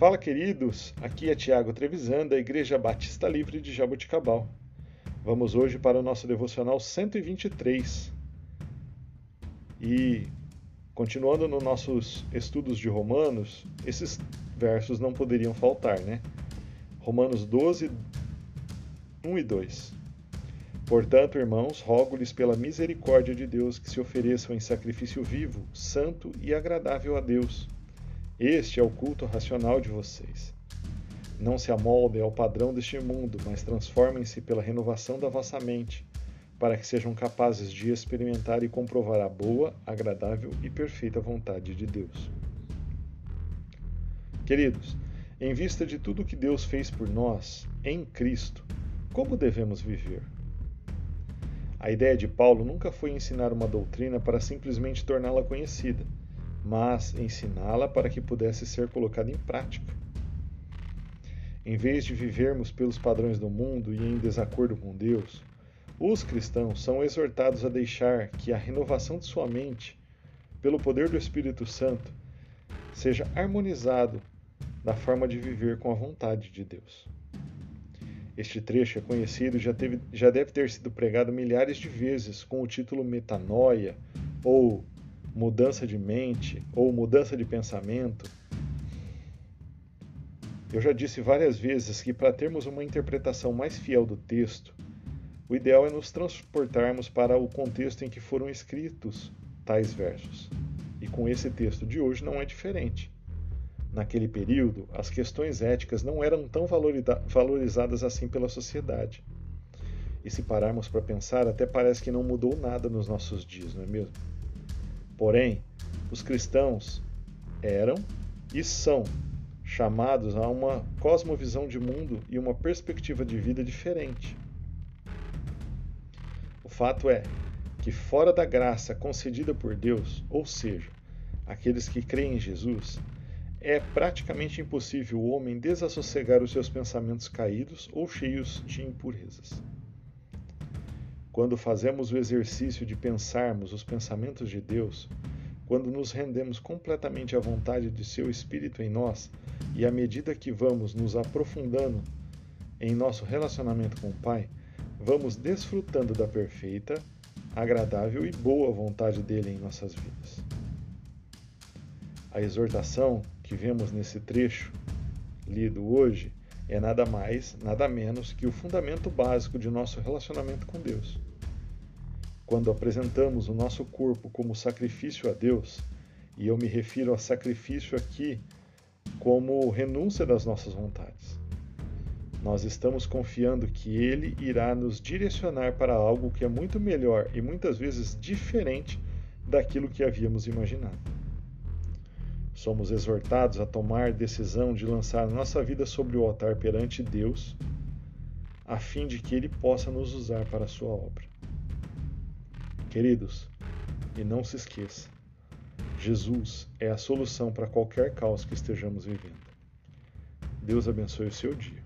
Fala, queridos! Aqui é Tiago Trevisan, da Igreja Batista Livre de Jaboticabal. Vamos hoje para o nosso devocional 123. E, continuando nos nossos estudos de Romanos, esses versos não poderiam faltar, né? Romanos 12, 1 e 2. Portanto, irmãos, rogo-lhes pela misericórdia de Deus que se ofereçam em sacrifício vivo, santo e agradável a Deus este é o culto racional de vocês. Não se amoldem ao padrão deste mundo, mas transformem-se pela renovação da vossa mente, para que sejam capazes de experimentar e comprovar a boa, agradável e perfeita vontade de Deus. Queridos, em vista de tudo que Deus fez por nós em Cristo, como devemos viver? A ideia de Paulo nunca foi ensinar uma doutrina para simplesmente torná-la conhecida mas ensiná-la para que pudesse ser colocada em prática. Em vez de vivermos pelos padrões do mundo e em desacordo com Deus, os cristãos são exortados a deixar que a renovação de sua mente, pelo poder do Espírito Santo, seja harmonizado na forma de viver com a vontade de Deus. Este trecho é conhecido e já, já deve ter sido pregado milhares de vezes com o título Metanoia ou mudança de mente ou mudança de pensamento. Eu já disse várias vezes que para termos uma interpretação mais fiel do texto, o ideal é nos transportarmos para o contexto em que foram escritos tais versos. E com esse texto de hoje não é diferente. Naquele período, as questões éticas não eram tão valorizadas assim pela sociedade. E se pararmos para pensar, até parece que não mudou nada nos nossos dias, não é mesmo? Porém, os cristãos eram e são chamados a uma cosmovisão de mundo e uma perspectiva de vida diferente. O fato é que, fora da graça concedida por Deus, ou seja, aqueles que creem em Jesus, é praticamente impossível o homem desassossegar os seus pensamentos caídos ou cheios de impurezas. Quando fazemos o exercício de pensarmos os pensamentos de Deus, quando nos rendemos completamente à vontade de seu Espírito em nós, e à medida que vamos nos aprofundando em nosso relacionamento com o Pai, vamos desfrutando da perfeita, agradável e boa vontade dele em nossas vidas. A exortação que vemos nesse trecho lido hoje é nada mais, nada menos que o fundamento básico de nosso relacionamento com Deus. Quando apresentamos o nosso corpo como sacrifício a Deus, e eu me refiro a sacrifício aqui como renúncia das nossas vontades, nós estamos confiando que Ele irá nos direcionar para algo que é muito melhor e muitas vezes diferente daquilo que havíamos imaginado. Somos exortados a tomar decisão de lançar nossa vida sobre o altar perante Deus, a fim de que Ele possa nos usar para a sua obra. Queridos, e não se esqueça, Jesus é a solução para qualquer caos que estejamos vivendo. Deus abençoe o seu dia.